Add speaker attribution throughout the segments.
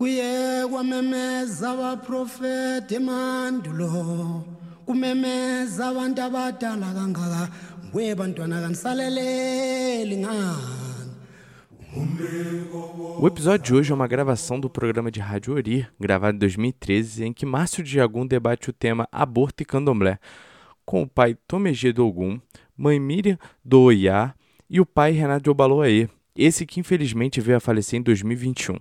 Speaker 1: kuye kwamemeza abaprofeti emandulo kumemeza abantu abadala kangaka nguye bantwana kanisaleleli ngani
Speaker 2: O episódio de hoje é uma gravação do programa de Rádio Ori, gravado em 2013, em que Márcio de Jagum debate o tema aborto e candomblé, com o pai Tomegê do Ogum, mãe Miriam do Oiá e o pai Renato Obaloaê, esse que infelizmente veio a falecer em 2021.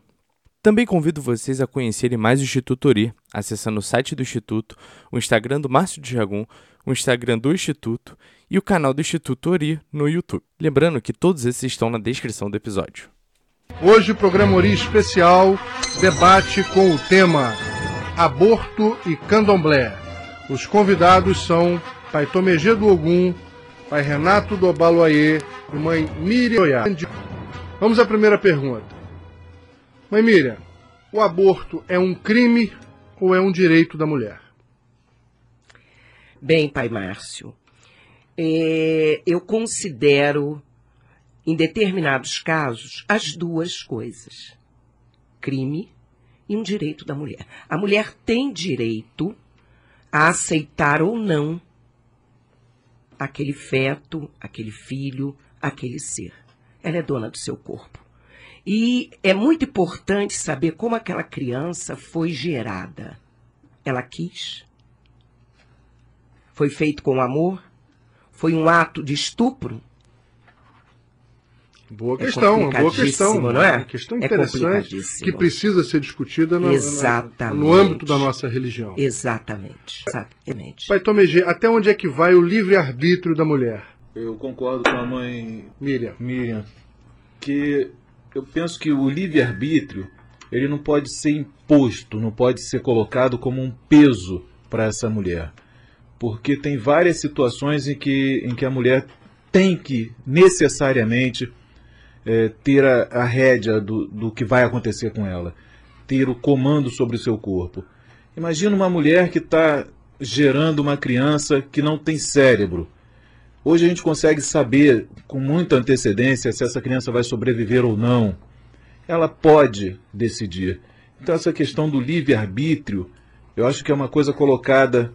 Speaker 2: Também convido vocês a conhecerem mais o Instituto Ori, acessando o site do Instituto, o Instagram do Márcio de Jagum, o Instagram do Instituto e o canal do Instituto Ori no YouTube. Lembrando que todos esses estão na descrição do episódio.
Speaker 3: Hoje o programa Ori Especial debate com o tema Aborto e Candomblé. Os convidados são Pai Tomegê do Ogum, Pai Renato do Obaloaê e Mãe Miriam. Vamos à primeira pergunta. Mãe Miriam, o aborto é um crime ou é um direito da mulher?
Speaker 4: Bem, pai Márcio, é, eu considero, em determinados casos, as duas coisas: crime e um direito da mulher. A mulher tem direito a aceitar ou não aquele feto, aquele filho, aquele ser. Ela é dona do seu corpo. E é muito importante saber como aquela criança foi gerada. Ela quis? Foi feito com amor? Foi um ato de estupro?
Speaker 3: Boa
Speaker 4: É
Speaker 3: questão, uma boa questão.
Speaker 4: não é?
Speaker 3: Uma questão
Speaker 4: É
Speaker 3: interessante
Speaker 4: complicadíssimo.
Speaker 3: que precisa ser discutida no, no âmbito da nossa religião.
Speaker 4: Exatamente. Exatamente.
Speaker 3: Pai Tomegê, até onde é que vai o livre-arbítrio da mulher?
Speaker 5: Eu concordo com a mãe
Speaker 3: Miriam.
Speaker 5: Miriam, que eu penso que o livre-arbítrio ele não pode ser imposto, não pode ser colocado como um peso para essa mulher. Porque tem várias situações em que, em que a mulher tem que necessariamente eh, ter a, a rédea do, do que vai acontecer com ela, ter o comando sobre o seu corpo. Imagina uma mulher que está gerando uma criança que não tem cérebro. Hoje a gente consegue saber com muita antecedência se essa criança vai sobreviver ou não. Ela pode decidir. Então, essa questão do livre-arbítrio, eu acho que é uma coisa colocada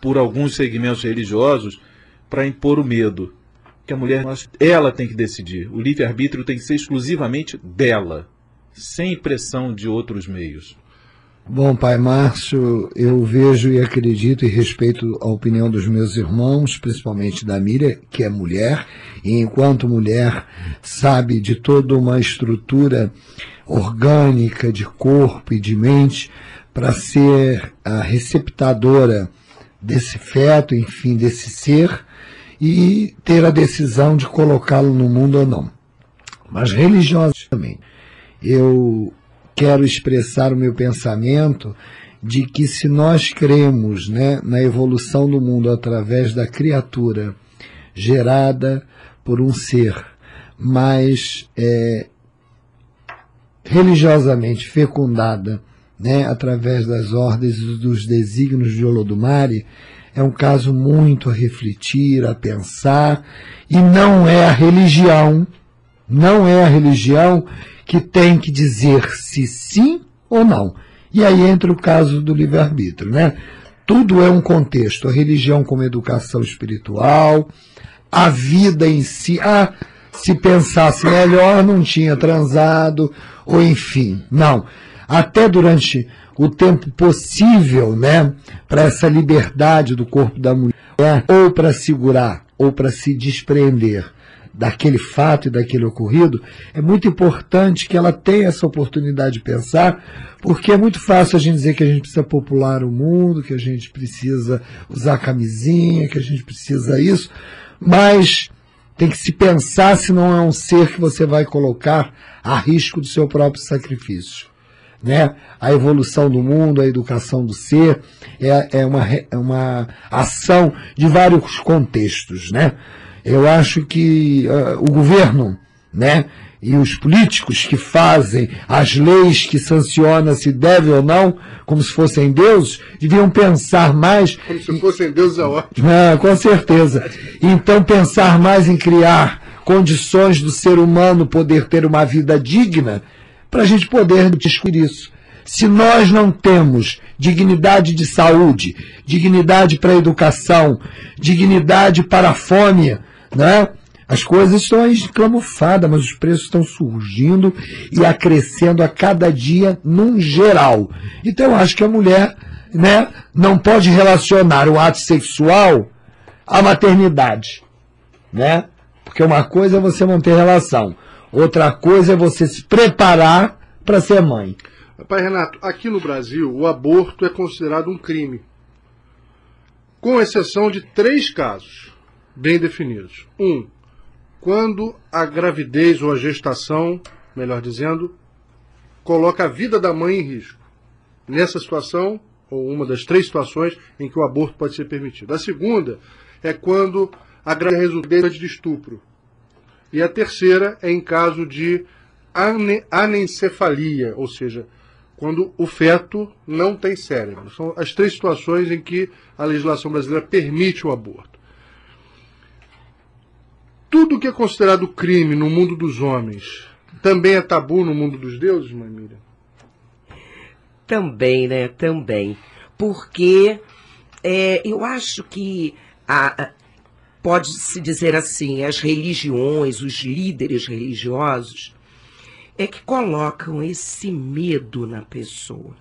Speaker 5: por alguns segmentos religiosos para impor o medo. Que a mulher, ela tem que decidir. O livre-arbítrio tem que ser exclusivamente dela, sem pressão de outros meios.
Speaker 6: Bom, pai Márcio, eu vejo e acredito e respeito a opinião dos meus irmãos, principalmente da Miriam, que é mulher, e enquanto mulher sabe de toda uma estrutura orgânica de corpo e de mente para ser a receptadora desse feto, enfim, desse ser, e ter a decisão de colocá-lo no mundo ou não. Mas religiosamente, eu quero expressar o meu pensamento de que se nós cremos né, na evolução do mundo através da criatura gerada por um ser mais é, religiosamente fecundada né, através das ordens e dos desígnios de Olodumare, é um caso muito a refletir, a pensar, e não é a religião, não é a religião que tem que dizer se sim ou não. E aí entra o caso do livre-arbítrio, né? Tudo é um contexto, a religião como educação espiritual, a vida em si. Ah, se pensasse melhor, não tinha transado, ou enfim, não. Até durante o tempo possível, né, para essa liberdade do corpo da mulher, ou para segurar, ou para se despreender daquele fato e daquele ocorrido, é muito importante que ela tenha essa oportunidade de pensar, porque é muito fácil a gente dizer que a gente precisa popular o mundo, que a gente precisa usar camisinha, que a gente precisa isso, mas tem que se pensar se não é um ser que você vai colocar a risco do seu próprio sacrifício. Né? A evolução do mundo, a educação do ser, é, é, uma, é uma ação de vários contextos. Né? Eu acho que uh, o governo né, e os políticos que fazem as leis que sancionam se deve ou não, como se fossem deuses, deviam pensar mais.
Speaker 3: Como se fossem deuses é ótimo.
Speaker 6: Ah, com certeza. Então, pensar mais em criar condições do ser humano poder ter uma vida digna, para a gente poder discutir isso. Se nós não temos dignidade de saúde, dignidade para a educação, dignidade para a fome, né? As coisas estão aí camufladas, mas os preços estão surgindo e acrescendo a cada dia num geral. Então eu acho que a mulher né, não pode relacionar o ato sexual à maternidade. Né? Porque uma coisa é você manter relação, outra coisa é você se preparar para ser mãe.
Speaker 3: Pai Renato, aqui no Brasil o aborto é considerado um crime, com exceção de três casos bem definidos. Um, quando a gravidez ou a gestação, melhor dizendo, coloca a vida da mãe em risco. Nessa situação, ou uma das três situações em que o aborto pode ser permitido. A segunda é quando a gravidez resulta de estupro. E a terceira é em caso de anencefalia, ou seja, quando o feto não tem cérebro. São as três situações em que a legislação brasileira permite o aborto tudo que é considerado crime no mundo dos homens também é tabu no mundo dos deuses, mãe Miriam?
Speaker 4: Também, né? Também. Porque é, eu acho que pode-se dizer assim, as religiões, os líderes religiosos, é que colocam esse medo na pessoa,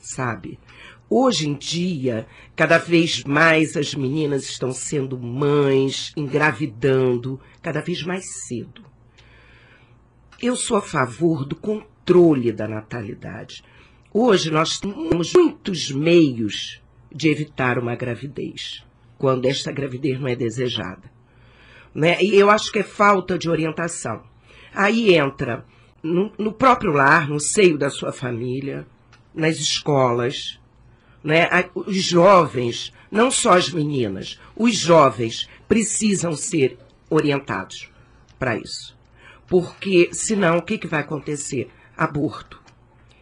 Speaker 4: sabe? Hoje em dia, cada vez mais as meninas estão sendo mães, engravidando, cada vez mais cedo. Eu sou a favor do controle da natalidade. Hoje nós temos muitos meios de evitar uma gravidez, quando esta gravidez não é desejada. Né? E eu acho que é falta de orientação. Aí entra no, no próprio lar, no seio da sua família, nas escolas, né? Os jovens, não só as meninas, os jovens precisam ser orientados para isso. Porque senão o que, que vai acontecer? Aborto.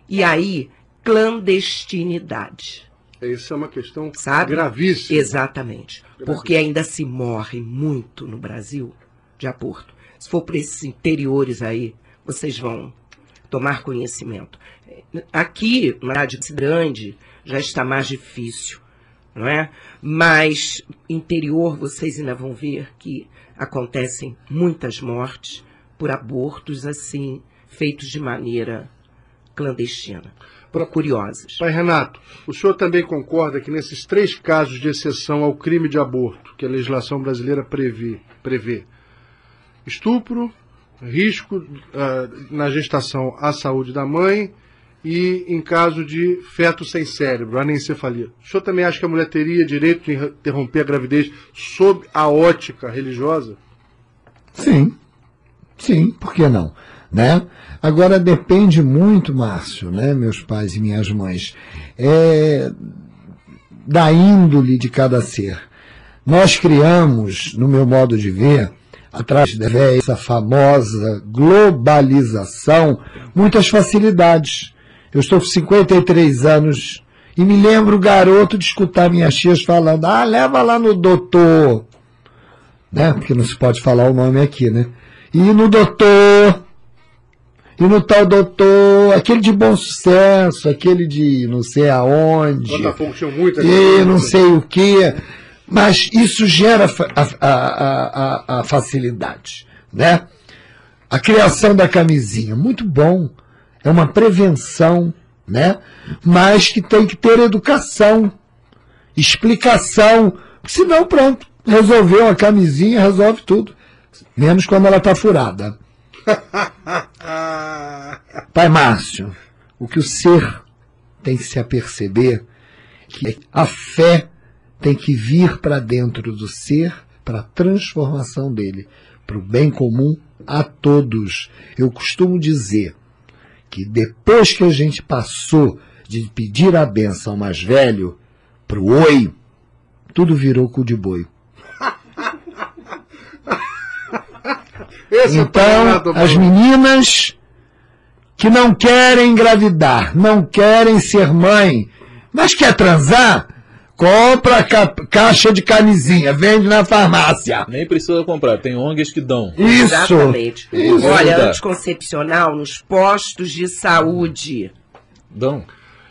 Speaker 4: E aí, clandestinidade.
Speaker 3: Isso é uma questão Sabe? gravíssima.
Speaker 4: Exatamente. Gravíssima. Porque ainda se morre muito no Brasil de aborto. Se for para esses interiores aí, vocês vão tomar conhecimento. Aqui, na Rádio Grande, já está mais difícil, não é? Mas interior vocês ainda vão ver que acontecem muitas mortes por abortos assim feitos de maneira clandestina. Por curiosas.
Speaker 3: Pai Renato, o senhor também concorda que nesses três casos de exceção ao crime de aborto que a legislação brasileira prevê, prevê estupro, risco uh, na gestação à saúde da mãe e em caso de feto sem cérebro, anencefalia. O senhor também acha que a mulher teria direito de interromper a gravidez sob a ótica religiosa?
Speaker 6: Sim. Sim, por que não? Né? Agora depende muito, Márcio, né, meus pais e minhas mães, é, da índole de cada ser. Nós criamos, no meu modo de ver, atrás dessa famosa globalização, muitas facilidades. Eu estou com 53 anos e me lembro, garoto, de escutar minhas tias falando, ah, leva lá no doutor. Né? Porque não se pode falar o nome aqui, né? E no doutor, e no tal doutor, aquele de bom sucesso, aquele de não sei aonde, e não sei o que, mas isso gera a, a, a, a, facilidade, né? A criação da camisinha, muito bom é uma prevenção, né? Mas que tem que ter educação, explicação, senão pronto, resolveu a camisinha, resolve tudo, menos quando ela está furada. Pai Márcio, o que o ser tem que se aperceber que a fé tem que vir para dentro do ser para a transformação dele, para o bem comum a todos. Eu costumo dizer, que depois que a gente passou de pedir a benção mais velho pro oi, tudo virou cu de boi. Esse é então, as meninas que não querem engravidar, não querem ser mãe, mas quer transar, Compra ca caixa de camisinha, vende na farmácia.
Speaker 5: Nem precisa comprar, tem ONGs que dão.
Speaker 6: Isso. Exatamente.
Speaker 4: Isso. Olha, anticoncepcional nos postos de saúde.
Speaker 5: Dão.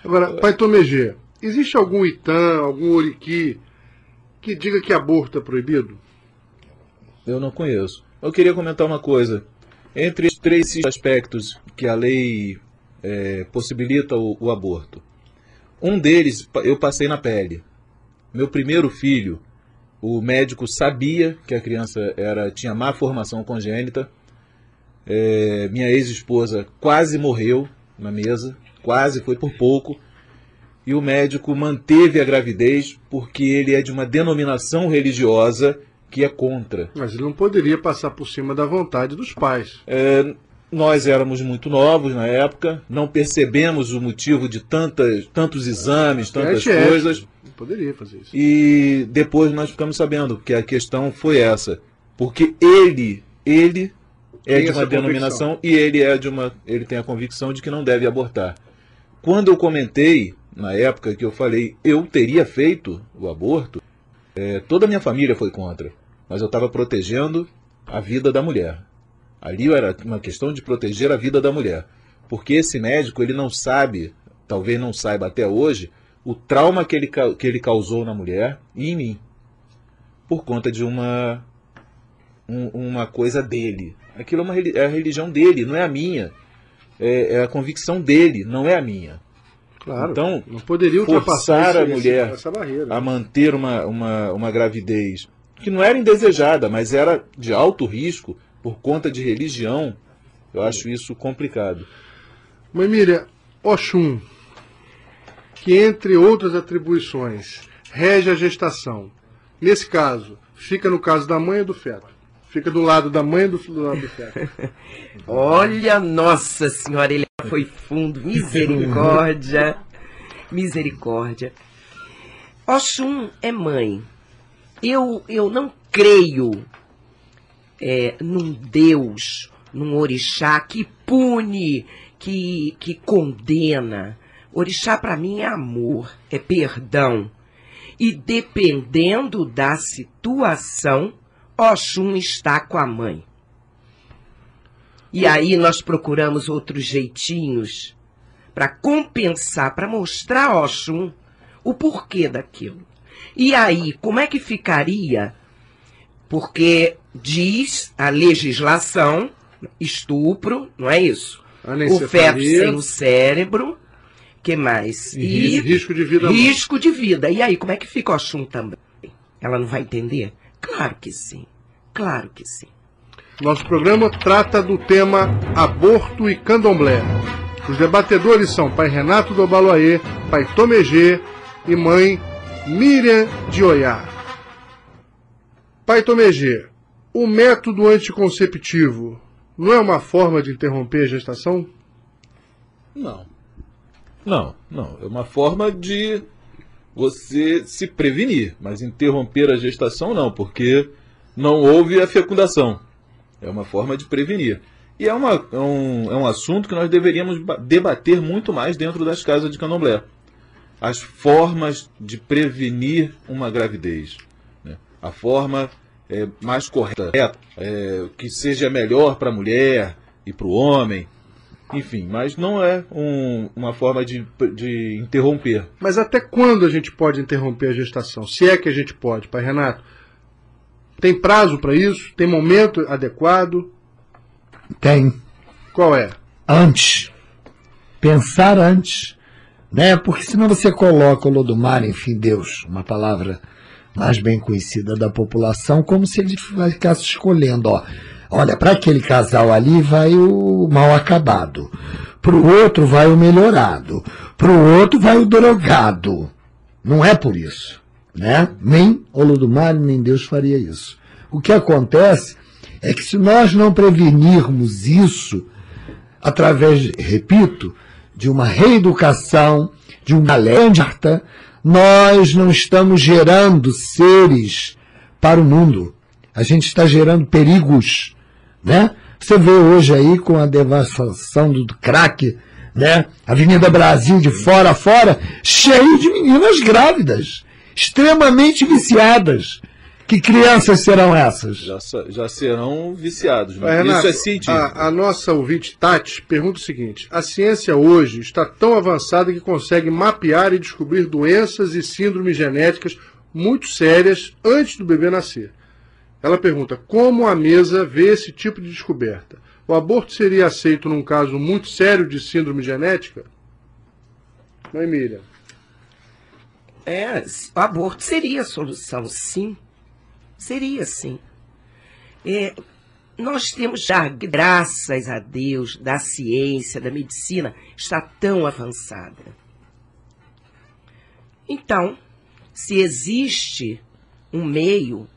Speaker 3: Agora, Pai Tomegê, existe algum Itã, algum Oriqui que diga que aborto é proibido?
Speaker 5: Eu não conheço. Eu queria comentar uma coisa. Entre os três aspectos que a lei é, possibilita o, o aborto, um deles eu passei na pele. Meu primeiro filho, o médico sabia que a criança era tinha má formação congênita. É, minha ex-esposa quase morreu na mesa, quase foi por pouco. E o médico manteve a gravidez porque ele é de uma denominação religiosa que é contra.
Speaker 3: Mas ele não poderia passar por cima da vontade dos pais.
Speaker 5: É, nós éramos muito novos na época, não percebemos o motivo de tantas, tantos exames, tantas
Speaker 3: É
Speaker 5: coisas.
Speaker 3: poderia fazer isso.
Speaker 5: E depois nós ficamos sabendo que a questão foi essa. Porque ele, ele é
Speaker 3: Tem
Speaker 5: de uma denominação e ele é de uma. ele tem a convicção de que não deve abortar. Quando eu comentei, na época que eu falei, eu teria feito o aborto, eh, toda a minha família foi contra. Mas eu estava protegendo a vida da mulher. Ali era uma questão de proteger a vida da mulher. Porque esse médico, ele não sabe, talvez não saiba até hoje, o trauma que ele, que ele causou na mulher e em mim. Por conta de uma, um- uma coisa dele. Aquilo é, uma, é a religião dele, não é a minha. É, é a convicção dele, não é a minha.
Speaker 3: Claro.
Speaker 5: Então,
Speaker 3: não poderia ultrapassar
Speaker 5: forçar a mulher
Speaker 3: essa
Speaker 5: a manter uma, uma, uma gravidez que não era indesejada, mas era de alto risco por conta de religião, eu acho isso complicado.
Speaker 3: Mãe Miriam, Oxum, que entre outras atribuições rege a gestação, nesse caso, fica no caso da mãe ou do feto? Fica do lado da mãe ou do, do lado do feto?
Speaker 4: Olha, nossa senhora, ele foi fundo. Misericórdia. Misericórdia. Oxum é mãe. Eu, eu não creio é, num Deus, num orixá que pune, que, que condena. Orixá para mim é amor, é perdão. E dependendo da situação, Oxum está com a mãe. E aí nós procuramos outros jeitinhos para compensar, para mostrar a Oxum o porquê daquilo. E aí, como é que ficaria? Porque diz a legislação, estupro, não é isso? O feto sem o cérebro, que mais?
Speaker 3: E risco de vida.
Speaker 4: Risco de vida. E aí, como é que fica o Oxum também? Ela não vai entender? Claro que sim. Claro que sim.
Speaker 3: Nosso programa trata do tema aborto e candomblé. Os debatedores são pai Renato do Baloaê, pai Tomegê e mãe Miriam de Oiá. Pai Tomegê, o método anticonceptivo não é uma forma de interromper a gestação?
Speaker 5: Não. Não, não. É uma forma de você se prevenir, mas interromper a gestação não, porque não houve a fecundação. É uma forma de prevenir. E é, uma, é, um, é um assunto que nós deveríamos ba- debater muito mais dentro das casas de candomblé. As formas de prevenir uma gravidez. A forma é, mais correta, é, que seja melhor para a mulher e para o homem. Enfim, mas não é um- uma forma de, de interromper.
Speaker 3: Mas até quando a gente pode interromper a gestação? Se é que a gente pode, pai Renato? Tem prazo para isso? Tem momento adequado?
Speaker 6: Tem.
Speaker 3: Qual é?
Speaker 6: Antes. Pensar antes. Né? Porque senão você coloca o Lodomar, enfim, Deus, uma palavra mais bem conhecida da população, como se ele ficasse escolhendo, ó. Olha, para aquele casal ali vai o mal acabado. Para o outro vai o melhorado. Para o outro vai o drogado. Não é por isso. Né? Nem Olodumare, nem Deus faria isso. O que acontece é que se nós não prevenirmos isso, através, repito, de uma reeducação, de um alerta, nós não estamos gerando seres para o mundo. A gente está gerando perigos, né? Você vê hoje aí com a devastação do crack, né? Avenida Brasil de fora a fora, cheio de meninas grávidas, extremamente viciadas. Que crianças serão essas?
Speaker 5: Já, já serão viciados.
Speaker 3: Mas, Renato, Isso é científico. A, a, nossa ouvinte Tati pergunta o seguinte: a ciência hoje está tão avançada que consegue mapear e descobrir doenças e síndromes genéticas muito sérias antes do bebê nascer. Ela pergunta: como a mesa vê esse tipo de descoberta? O aborto seria aceito num caso muito sério de síndrome genética? Não, Emília?
Speaker 4: É, o aborto seria a solução, sim. Seria sim. É, nós temos já, graças a Deus, da ciência, da medicina, está tão avançada. Então, se existe um meio,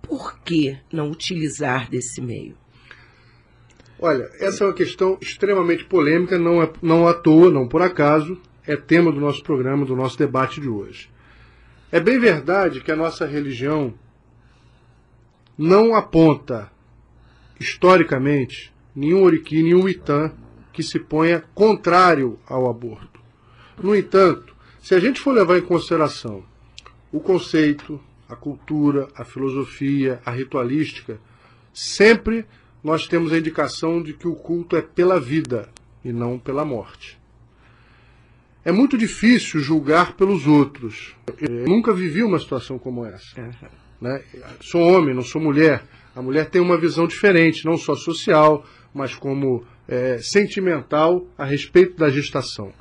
Speaker 4: por que não utilizar desse meio?
Speaker 3: Olha, essa é uma questão extremamente polêmica, não, é, não à toa, não por acaso, é tema do nosso programa, do nosso debate de hoje. É bem verdade que a nossa religião não aponta historicamente nenhum oriqui, nenhum itã que se ponha contrário ao aborto. No entanto, se a gente for levar em consideração o conceito, a cultura, a filosofia, a ritualística, sempre nós temos a indicação de que o culto é pela vida e não pela morte. É muito difícil julgar pelos outros. Eu nunca vivi uma situação como essa. Né? Sou homem, não sou mulher. A mulher tem uma visão diferente, não só social, mas como é, sentimental a respeito da gestação.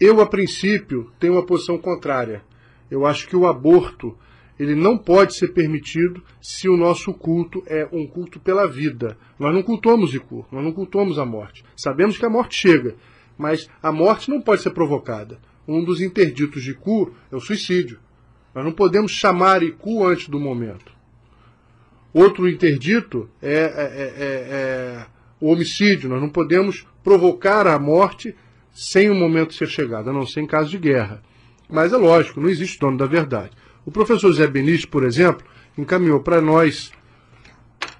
Speaker 3: Eu, a princípio, tenho uma posição contrária. Eu acho que o aborto ele não pode ser permitido se o nosso culto é um culto pela vida. Nós não cultuamos Iku, nós não cultuamos a morte. Sabemos que a morte chega, mas a morte não pode ser provocada. Um dos interditos de Iku é o suicídio. Nós não podemos chamar Iku antes do momento. Outro interdito é, é, é, é, o homicídio. Nós não podemos provocar a morte sem o momento ser chegado, a não ser em caso de guerra. Mas é lógico, não existe dono da verdade. O professor Zé Benício, por exemplo, encaminhou para nós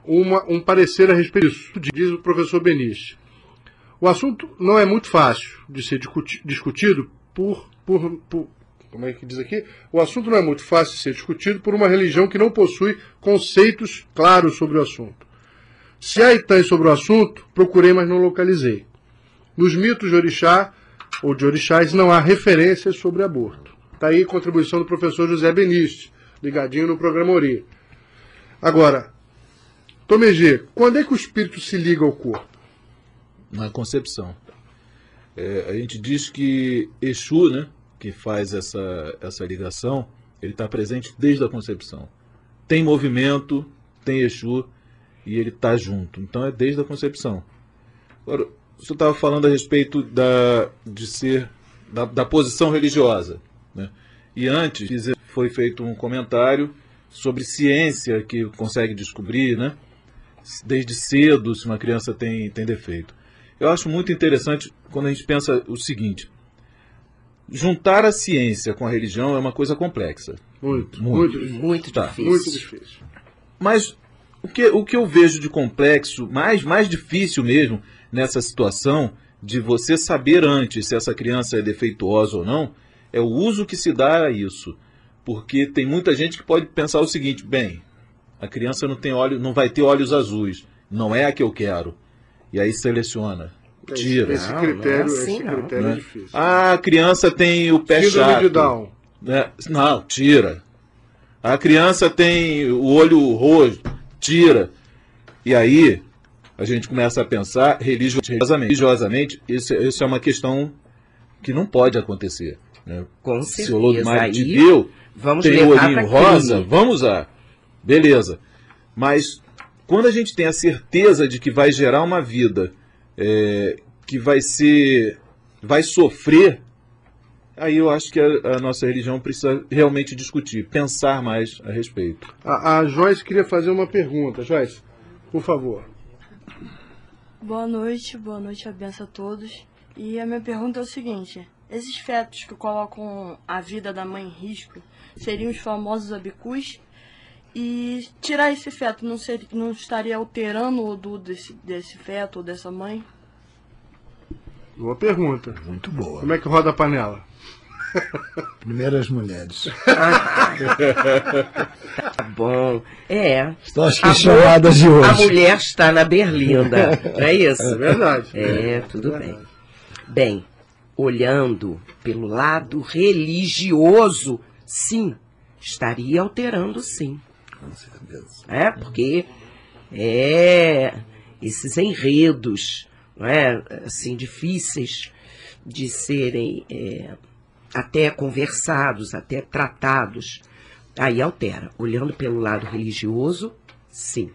Speaker 3: uma, um parecer a respeito disso, diz o professor Benício. O assunto não é muito fácil de ser discutido por, por, por, como é que diz aqui? O assunto não é muito fácil de ser discutido por uma religião que não possui conceitos claros sobre o assunto. Se há itãs sobre o assunto, procurei, mas não localizei. Nos mitos de orixá ou de orixás não há referências sobre aborto. Está aí a contribuição do professor José Benício, ligadinho no programa Ori. Agora, Tomegê, quando é que o espírito se liga ao corpo?
Speaker 5: Na concepção. É, a gente diz que Exu, né, que faz essa, essa ligação, ele está presente desde a concepção. Tem movimento, tem Exu e ele está junto. Então é desde a concepção. Agora, você estava falando a respeito da, de ser da, da posição religiosa. Né? E antes foi feito um comentário sobre ciência que consegue descobrir, né? desde cedo, se uma criança tem, tem defeito. Eu acho muito interessante quando a gente pensa o seguinte: juntar a ciência com a religião é uma coisa complexa.
Speaker 3: Muito, muito, muito,
Speaker 4: muito tá. difícil.
Speaker 3: Muito difícil.
Speaker 5: Mas o que, o que eu vejo de complexo, mais, mais difícil mesmo nessa situação de você saber antes se essa criança é defeituosa ou não, é o uso que se dá a isso. Porque tem muita gente que pode pensar o seguinte, bem, a criança não tem olho, não vai ter olhos azuis, não é a que eu quero. E aí seleciona. Tira.
Speaker 3: Esse, critério, não, é assim, esse critério é difícil.
Speaker 5: Ah, a criança tem o pé Síndrome chato. De Down. Né? Não, tira. A criança tem o olho roxo, tira. E aí a gente começa a pensar religiosamente. Religiosamente, isso, isso é uma questão que não pode acontecer. Né?
Speaker 4: Com certeza.
Speaker 5: Se o Lodumar te deu, vamos tem o olhinho rosa, crime. vamos usar. Beleza. Mas quando a gente tem a certeza de que vai gerar uma vida é, que vai ser, vai sofrer, aí eu acho que a, a, nossa religião precisa realmente discutir, pensar mais a respeito.
Speaker 3: A, a Joyce queria fazer uma pergunta. Joyce, por favor.
Speaker 7: Boa noite, boa noite, a benção a todos. E a minha pergunta é o seguinte: esses fetos que colocam a vida da mãe em risco seriam os famosos abicus? E tirar esse feto não, seria, não estaria alterando o odor desse, desse feto ou dessa mãe?
Speaker 3: Boa pergunta.
Speaker 6: Muito boa.
Speaker 3: Como é que roda a panela?
Speaker 6: Primeiras mulheres.
Speaker 4: Tá bom. É.
Speaker 6: Estão as
Speaker 4: A
Speaker 6: questionadas de
Speaker 4: mo- A
Speaker 6: hoje.
Speaker 4: mulher está na berlinda. Não é isso?
Speaker 3: É verdade.
Speaker 4: É, tudo bem. Bem, olhando pelo lado religioso, sim, estaria alterando sim.
Speaker 6: Com certeza.
Speaker 4: É, porque é esses enredos, não é, assim, difíceis de serem é, até conversados, até tratados, aí altera. Olhando pelo lado religioso, sim.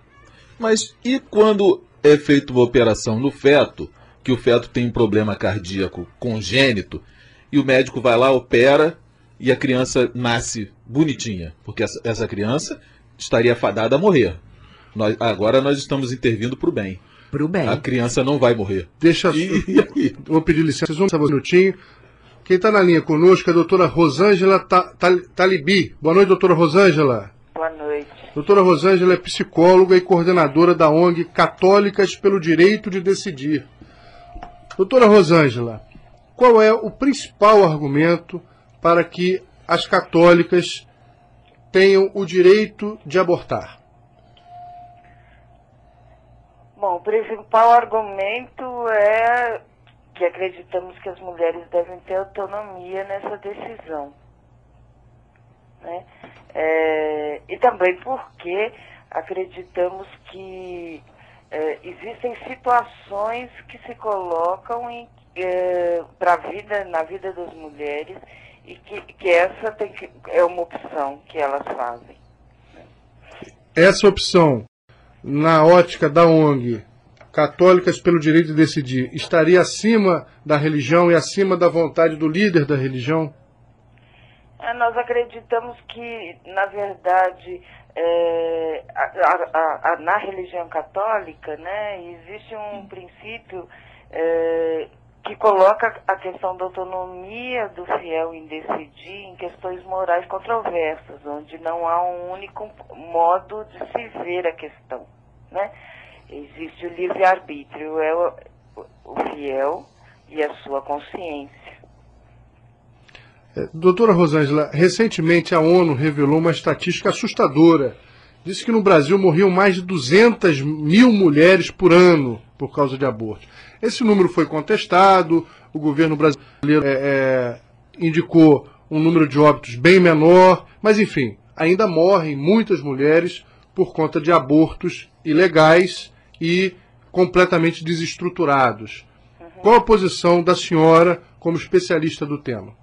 Speaker 5: Mas e quando é feita uma operação no feto, que o feto tem um problema cardíaco congênito, e o médico vai lá, opera, e a criança nasce bonitinha? Porque essa, essa criança estaria fadada a morrer. Nós- agora nós estamos intervindo para o bem.
Speaker 4: Pro bem.
Speaker 5: A criança não vai morrer.
Speaker 3: Deixa.
Speaker 5: E?
Speaker 3: Vou pedir licença, vocês vão só um minutinho. Quem está na linha conosco é a doutora Rosângela Ta- Ta- Talibi. Boa noite, doutora Rosângela.
Speaker 8: Boa noite.
Speaker 3: Doutora Rosângela é psicóloga e coordenadora da ONG Católicas pelo Direito de Decidir. Doutora Rosângela, qual é o principal argumento para que as católicas tenham o direito de abortar?
Speaker 8: Bom, o principal argumento é que acreditamos que as mulheres devem ter autonomia nessa decisão. Né? É, e também porque acreditamos que é, existem situações que se colocam em, para a vida, na vida das mulheres e que, que essa que, é uma opção que elas fazem.
Speaker 3: Essa opção, na ótica da ONG Católicas pelo Direito de Decidir, estaria acima da religião e acima da vontade do líder da religião?
Speaker 8: É, nós acreditamos que, na verdade, é, a- a- a- na religião católica, né, existe um princípio é, que coloca a questão da autonomia do fiel em decidir em questões morais controversas, onde não há um único modo de se ver a questão. Né? Existe o livre-arbítrio, é o, o fiel e a sua consciência.
Speaker 3: É, Doutora Rosângela, recentemente a ONU revelou uma estatística assustadora. Disse que no Brasil morriam mais de 200 mil mulheres por ano por causa de aborto. Esse número foi contestado, o governo brasileiro é, é, indicou um número de óbitos bem menor, mas enfim, ainda morrem muitas mulheres por conta de abortos ilegais e completamente desestruturados. Qual a posição da senhora como especialista do tema?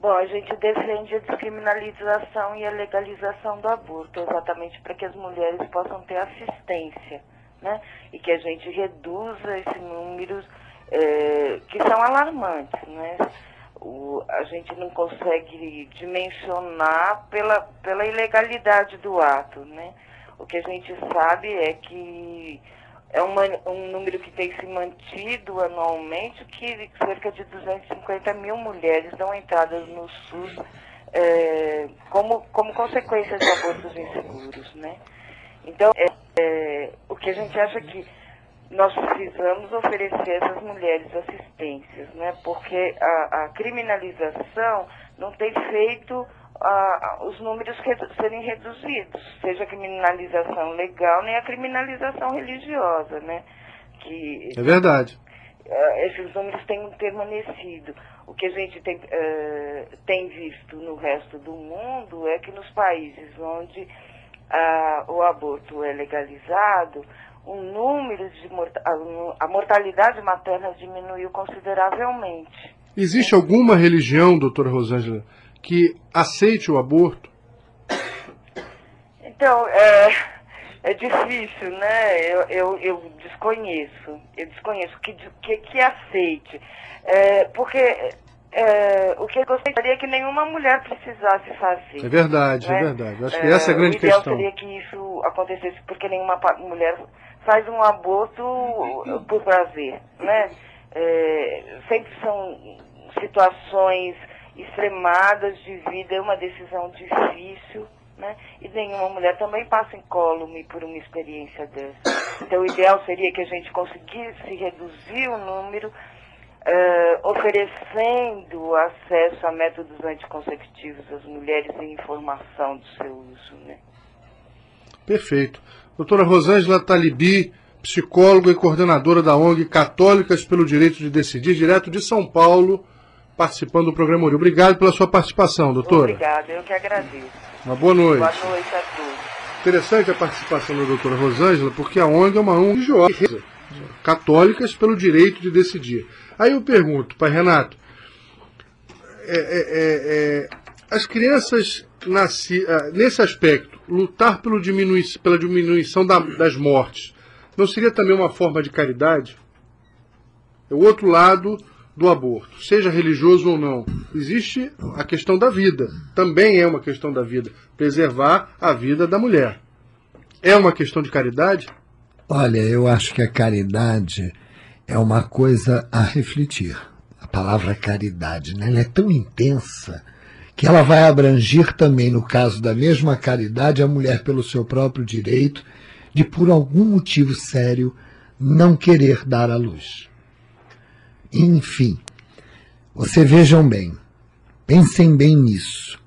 Speaker 8: Bom, a gente defende a descriminalização e a legalização do aborto, exatamente para que as mulheres possam ter assistência, né? E que a gente reduza esses números eh, que são alarmantes, né? O, a gente não consegue dimensionar pela, pela ilegalidade do ato, né? O que a gente sabe é que é uma, um número que tem se mantido anualmente, que cerca de 250 mil mulheres dão entradas no SUS eh, como, como consequência de abortos inseguros, né? Então, é, é, o que a gente acha que nós precisamos oferecer a essas mulheres assistências, né? Porque a, a criminalização não tem feito ah, os números redu- serem reduzidos, seja a criminalização legal nem a criminalização religiosa, né? Que
Speaker 3: É verdade.
Speaker 8: eh, esses números têm permanecido. O que a gente tem, eh, tem visto no resto do mundo é que nos países onde ah, o aborto é legalizado, o número de morta- a, a mortalidade materna diminuiu consideravelmente.
Speaker 3: Existe alguma religião, doutora Rosângela, que aceite o aborto?
Speaker 8: Então, é, é difícil, né? Eu, eu, eu desconheço. Eu desconheço que, que, que aceite. É, porque é, o que eu gostaria é que nenhuma mulher precisasse fazer.
Speaker 3: É verdade, é
Speaker 8: né?
Speaker 3: verdade. Eu acho que essa é a grande
Speaker 8: o ideal
Speaker 3: questão.
Speaker 8: seria que isso acontecesse porque nenhuma mulher faz um aborto por prazer, né? É, sempre são situações extremadas de vida, é uma decisão difícil, né? E nenhuma mulher também passa incólume por uma experiência dessa. Então o ideal seria que a gente conseguisse reduzir o número eh, oferecendo acesso a métodos anticonceptivos às mulheres e informação do seu uso. Né?
Speaker 3: Perfeito. Doutora Rosângela Talibi, psicóloga e coordenadora da ONG Católicas pelo Direito de Decidir, direto de São Paulo, participando do programa Uri. Obrigado pela sua participação, doutora.
Speaker 8: Obrigada, eu que agradeço.
Speaker 3: Uma boa noite.
Speaker 8: Boa noite a todos.
Speaker 3: Interessante a participação da doutora Rosângela, porque a ONG é uma ONG religiosa, católicas pelo direito de decidir. Aí eu pergunto, pai Renato, é, é, é, as crianças nasci, nesse aspecto, lutar pelo diminui, pela diminuição da, das mortes, não seria também uma forma de caridade? É o outro lado do aborto, seja religioso ou não. Existe a questão da vida, também é uma questão da vida, preservar a vida da mulher. É uma questão de caridade?
Speaker 6: Olha, eu acho que a caridade é uma coisa a refletir. A palavra caridade, né? ela é tão intensa que ela vai abranger também, no caso da mesma caridade, a mulher pelo seu próprio direito de, por algum motivo sério, não querer dar à luz. Enfim, você vejam bem, pensem bem nisso.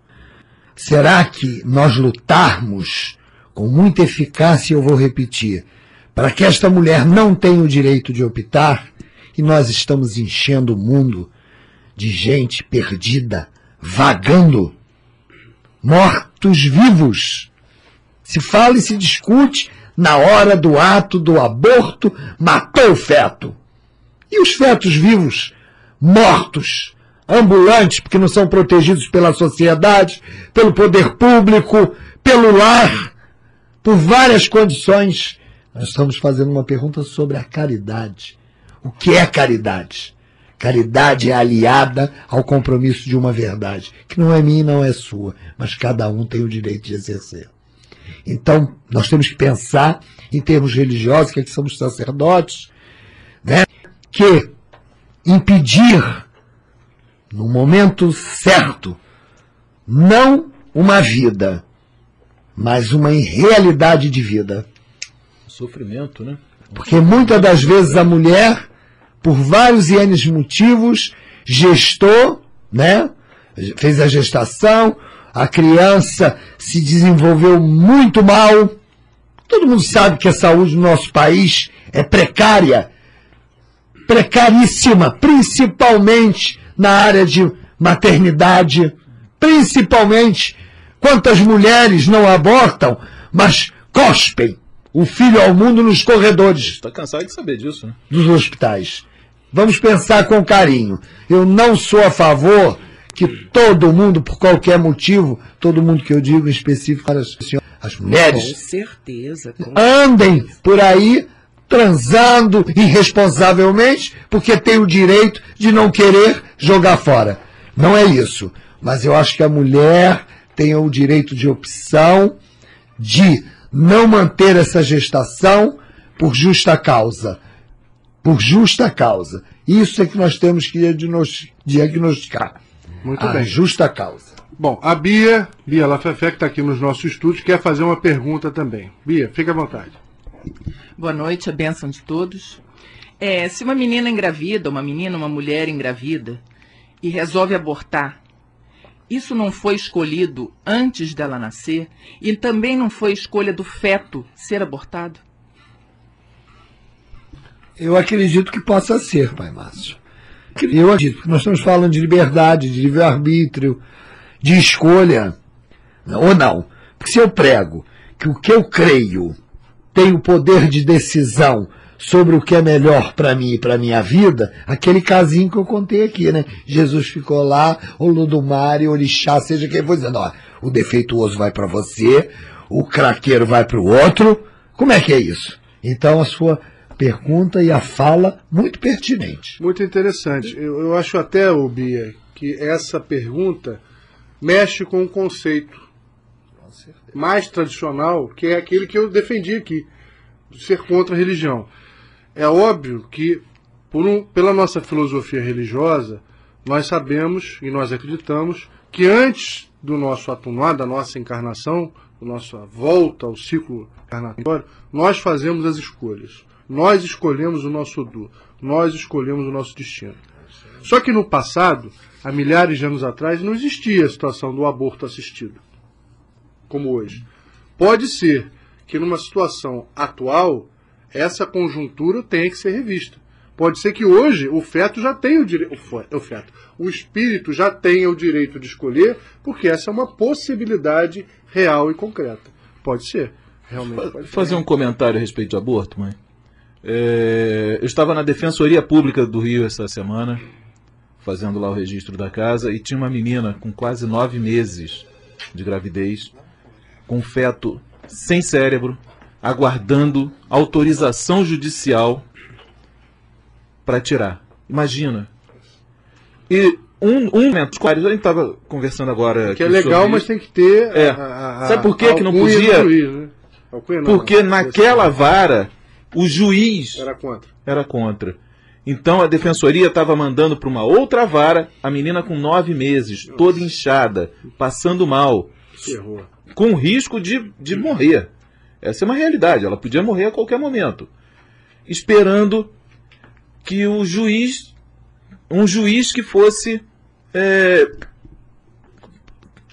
Speaker 6: Será que nós lutarmos com muita eficácia, eu vou repetir, para que esta mulher não tenha o direito de optar, e nós estamos enchendo o mundo de gente perdida, vagando, mortos vivos. Se fala e se discute, na hora do ato do aborto, matou o feto. E os fetos vivos, mortos, ambulantes, porque não são protegidos pela sociedade, pelo poder público, pelo lar, por várias condições. Nós estamos fazendo uma pergunta sobre a caridade. O que é caridade? Caridade é aliada ao compromisso de uma verdade, que não é minha e não é sua, mas cada um tem o direito de exercer. Então, nós temos que pensar em termos religiosos, que aqui somos sacerdotes, né? que impedir, no momento certo, não uma vida, mas uma irrealidade de vida.
Speaker 5: Sofrimento, né?
Speaker 6: Porque muitas das vezes a mulher, por vários e N motivos, gestou, né? Fez a gestação, a criança se desenvolveu muito mal. Todo mundo sabe que a saúde no nosso país é precária, precaríssima, principalmente na área de maternidade, principalmente quantas mulheres não abortam, mas cospem o filho ao mundo nos corredores.
Speaker 5: Está cansado de saber disso, né?
Speaker 6: Dos hospitais. Vamos pensar com carinho. Eu não sou a favor que todo mundo, por qualquer motivo, todo mundo que eu digo em específico, as, as mulheres,
Speaker 4: com certeza, com
Speaker 6: andem por aí transando irresponsavelmente porque tem o direito de não querer jogar fora. Não é isso. Mas eu acho que a mulher tem o direito de opção de não manter essa gestação por justa causa. Por justa causa. Isso é que nós temos que diagnosticar.
Speaker 3: Muito
Speaker 6: a
Speaker 3: bem.
Speaker 6: justa causa.
Speaker 3: Bom, a Bia, Bia Lafefé, que está aqui nos nossos estúdios, quer fazer uma pergunta também. Bia, fica à vontade.
Speaker 9: Boa noite, a bênção de todos. É, se uma menina engravida, uma menina, uma mulher engravida, e resolve abortar, isso não foi escolhido antes dela nascer e também não foi escolha do feto ser abortado?
Speaker 6: Eu acredito que possa ser, pai Márcio. Eu acredito, porque nós estamos falando de liberdade, de livre-arbítrio, de escolha. Ou não. Porque se eu prego que o que eu creio tem o poder de decisão sobre o que é melhor para mim e para minha vida, aquele casinho que eu contei aqui, né? Jesus ficou lá, o Ludomari, o Orixá, seja quem for dizendo, ó, o defeituoso vai para você, o craqueiro vai para o outro. Como é que é isso? Então a sua pergunta e a fala muito pertinente.
Speaker 3: Muito interessante. Eu, eu acho até, ô Bia, que essa pergunta mexe com um conceito mais tradicional, que é aquele que eu defendi aqui, de ser contra a religião. É óbvio que, um, pela nossa filosofia religiosa, nós sabemos e nós acreditamos que antes do nosso atenuar, da nossa encarnação, da nossa volta ao ciclo encarnatório, nós fazemos as escolhas. Nós escolhemos o nosso du, nós escolhemos o nosso destino. Só que no passado, há milhares de anos atrás, não existia a situação do aborto assistido, como hoje. Pode ser que numa situação atual, essa conjuntura tenha que ser revista. Pode ser que hoje o feto já tenha o direito. O feto. O espírito já tenha o direito de escolher, porque essa é uma possibilidade real e concreta. Pode ser. Realmente pode
Speaker 5: Fazer ser. um comentário a respeito de aborto, mãe. É, eu estava na Defensoria Pública do Rio essa semana, fazendo lá o registro da casa, e tinha uma menina com quase nove meses de gravidez, com feto sem cérebro, aguardando autorização judicial para tirar. Imagina. E um, um momento, a gente estava conversando agora.
Speaker 3: Que é legal, mas tem que ter.
Speaker 5: É. A, a, Sabe por que, que não podia? Juiz, né? Porque naquela vara o juiz
Speaker 3: era contra.
Speaker 5: Era contra. Então a defensoria estava mandando para uma outra vara a menina com nove meses, Nossa. toda inchada, passando mal, com risco de, de morrer. Essa é uma realidade. Ela podia morrer a qualquer momento, esperando que o juiz, um juiz que fosse, é,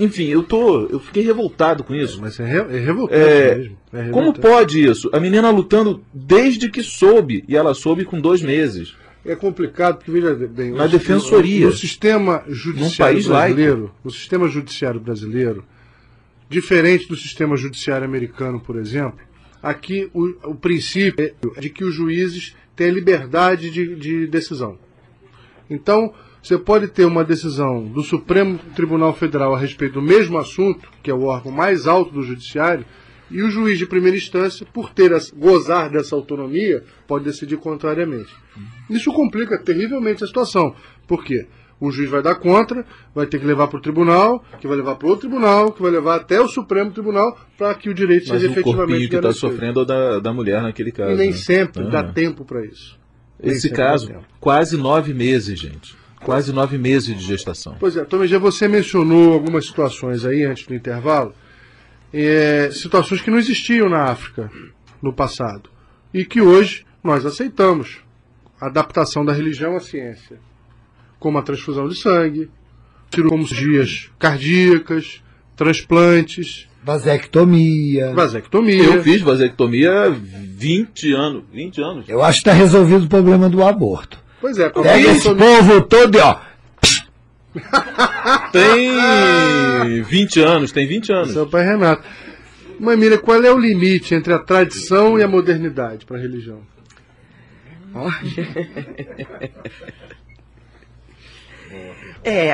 Speaker 5: enfim, eu tô, eu fiquei revoltado com isso.
Speaker 3: Mas é, re, é revoltado é, mesmo.
Speaker 5: É como pode isso? A menina lutando desde que soube e ela soube com dois meses.
Speaker 3: É complicado porque veja bem.
Speaker 5: Na defensoria.
Speaker 3: No sistema judiciário brasileiro, laico. no sistema judiciário brasileiro, diferente do sistema judiciário americano, por exemplo, aqui o, o princípio é de que os juízes têm liberdade de, de decisão. Então, você pode ter uma decisão do Supremo Tribunal Federal a respeito do mesmo assunto, que é o órgão mais alto do judiciário, e o juiz de primeira instância, por ter gozar dessa autonomia, pode decidir contrariamente. Isso complica terrivelmente a situação. Por quê? O juiz vai dar contra, vai ter que levar para o tribunal, que vai levar para outro tribunal, que vai levar até o Supremo Tribunal para que o direito
Speaker 5: Mas
Speaker 3: seja
Speaker 5: o efetivamente que está sofrendo é da, da mulher naquele caso.
Speaker 3: E nem
Speaker 5: né?
Speaker 3: sempre dá tempo para isso.
Speaker 5: Esse caso, quase nove meses, gente. Quase nove meses de gestação.
Speaker 3: Pois é, Tomé, já você mencionou algumas situações aí antes do intervalo é, situações que não existiam na África no passado e que hoje nós aceitamos. A adaptação da religião à ciência, como a transfusão de sangue, cirurgias cardíacas, transplantes,
Speaker 6: vasectomia.
Speaker 3: Vasectomia.
Speaker 5: Eu fiz vasectomia 20 anos, 20 anos.
Speaker 6: Eu acho que está resolvido o problema do aborto.
Speaker 3: Pois é,
Speaker 6: Pega esse povo todo, ó.
Speaker 5: Tem 20 anos, tem 20 anos.
Speaker 3: Seu pai Renato. Mas mira, qual é o limite entre a tradição e a modernidade para a religião?
Speaker 4: É.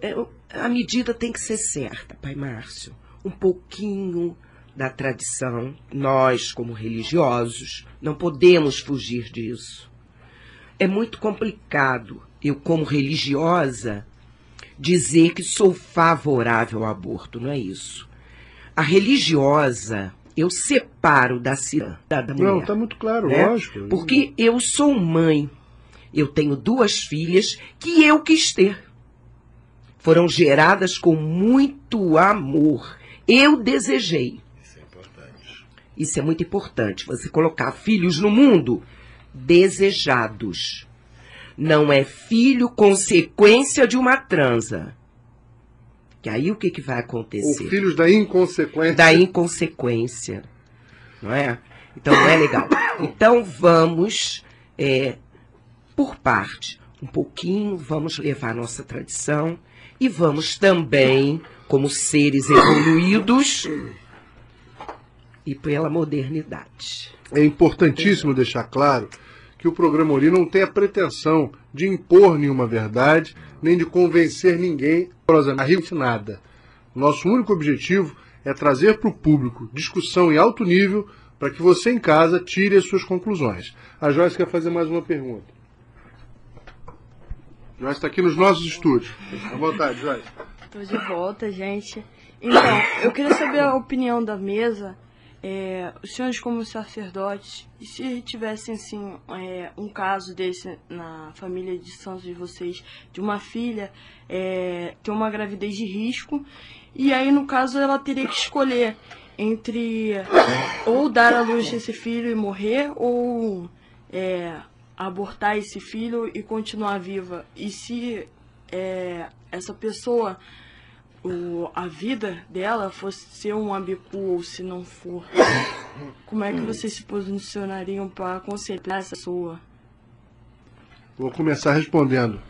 Speaker 4: é. A medida tem que ser certa, pai Márcio. Um pouquinho da tradição, nós, como religiosos, não podemos fugir disso. É muito complicado eu, como religiosa, dizer que sou favorável ao aborto, não é isso. A religiosa, eu separo da cidadã da mulher.
Speaker 3: Não, está muito claro, né? lógico.
Speaker 4: Porque eu sou mãe, eu tenho duas filhas que eu quis ter. Foram geradas com muito amor. Eu desejei.
Speaker 5: Isso é importante.
Speaker 4: Isso é muito importante. Você colocar filhos no mundo desejados não é filho consequência de uma transa. Que aí o que, que vai acontecer?
Speaker 3: Ou filhos da inconsequência.
Speaker 4: Da inconsequência. Não é? Então não é legal. Então vamos, é, por parte, um pouquinho, vamos levar nossa tradição e vamos também, como seres evoluídos, e pela modernidade.
Speaker 3: É importantíssimo deixar claro que o programa Ori não tem a pretensão de impor nenhuma verdade, nem de convencer ninguém a nada. Nosso único objetivo é trazer para o público discussão em alto nível para que você em casa tire as suas conclusões. A Joyce quer fazer mais uma pergunta. Joyce está aqui nos nossos estúdios. À vontade, Joyce.
Speaker 7: Estou de volta, gente. Então, eu queria saber a opinião da mesa é, os senhores como sacerdotes, e se tivessem assim é, um caso desse na família de santos de vocês, de uma filha é, ter uma gravidez de risco, e aí no caso ela teria que escolher entre ou dar à luz esse filho e morrer, ou é, abortar esse filho e continuar viva. E se é, essa pessoa, o, a vida dela fosse ser um abicu ou se não for, como é que vocês se posicionariam para aconselhar essa pessoa?
Speaker 3: Vou começar respondendo.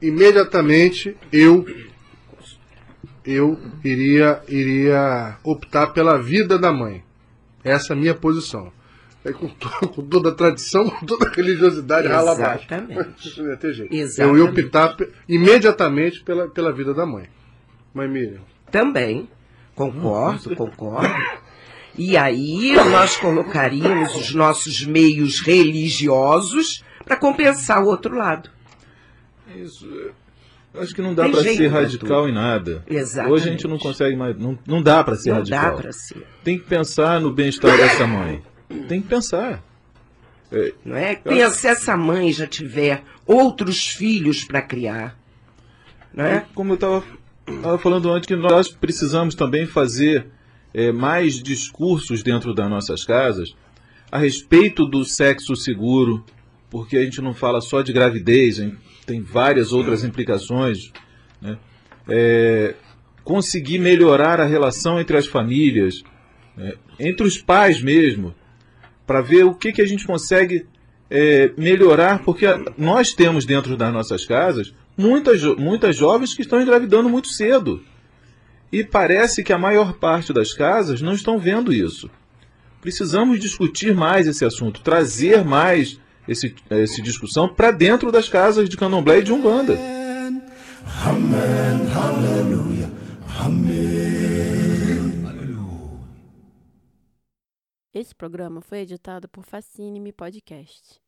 Speaker 3: Imediatamente eu eu iria iria optar pela vida da mãe. Essa é a minha posição. É com, to, com toda a tradição, com toda a religiosidade rala abaixo.
Speaker 4: Exatamente.
Speaker 3: Não ia ter jeito.
Speaker 4: Exatamente.
Speaker 3: Eu ia optar imediatamente pela, pela vida da mãe. Mãe Miriam.
Speaker 4: Também, concordo, concordo. E aí nós colocaríamos os nossos meios religiosos para compensar o outro lado.
Speaker 5: Isso. eu Acho que não dá para ser radical em nada.
Speaker 4: Exatamente.
Speaker 5: Hoje a gente não consegue mais. Não, não dá para ser
Speaker 4: Não
Speaker 5: radical.
Speaker 4: dá para ser.
Speaker 5: Tem que pensar no bem-estar dessa mãe. Tem que pensar. É,
Speaker 4: Não é? Pensa se essa mãe já tiver outros filhos para criar. Não é?
Speaker 5: Como eu estava falando antes, que nós precisamos também fazer é, mais discursos dentro das nossas casas a respeito do sexo seguro, porque a gente não fala só de gravidez, hein? tem várias outras implicações. né? É, conseguir melhorar a relação entre as famílias, né? entre os pais mesmo, para ver o que, que a gente consegue é, melhorar, porque nós temos dentro das nossas casas muitas, muitas jovens que estão engravidando muito cedo. E parece que a maior parte das casas não estão vendo isso. Precisamos discutir mais esse assunto, trazer mais esse, essa discussão para dentro das casas de candomblé e de umbanda.
Speaker 1: Aleluia, amém.
Speaker 10: Esse programa foi editado por Facine Podcast.